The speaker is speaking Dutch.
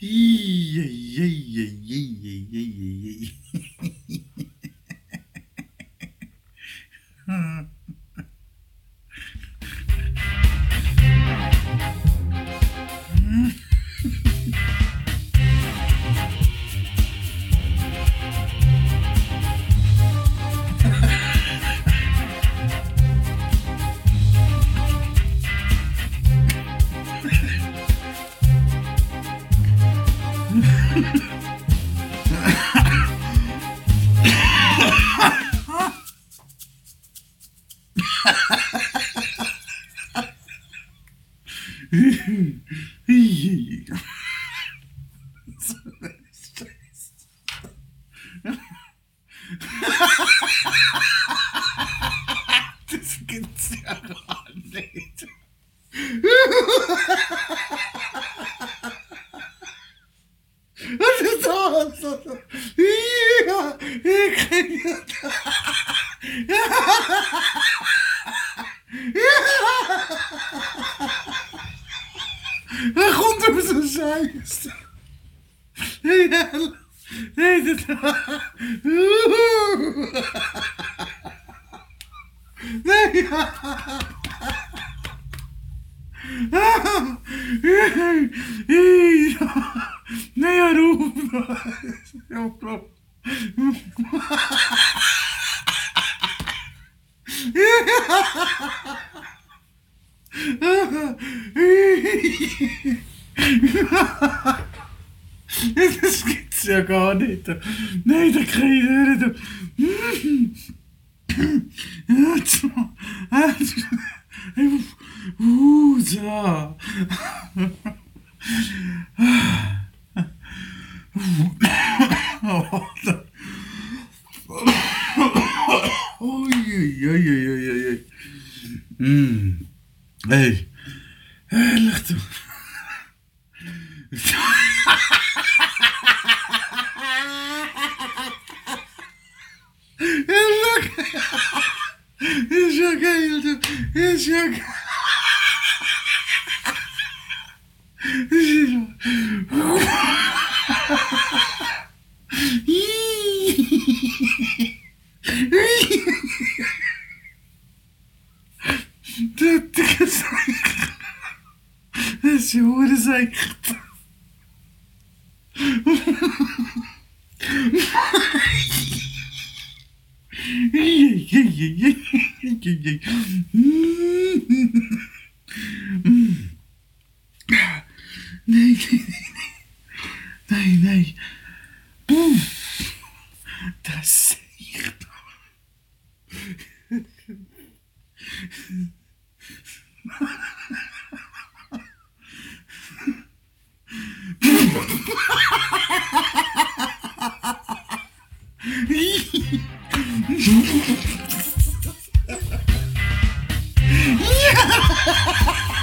いやいやいやいやいやいやいやいや。Mm-hmm. いやいやいや。Ja, ich krieg Waar komt er zo'n zuist? Nee, nee. Nee, Nee, Aruba. Das gibt's ja gar nicht. Nein, da krieg ich nicht. Uh, so. ay ay ay. Hmm. Ey. Ey lachtım. Şaka. Şaka yaptım. Şaka. Şaka. Echt... Dat is je is echt... Nee, nee, nee. Dat is echt... Yeah!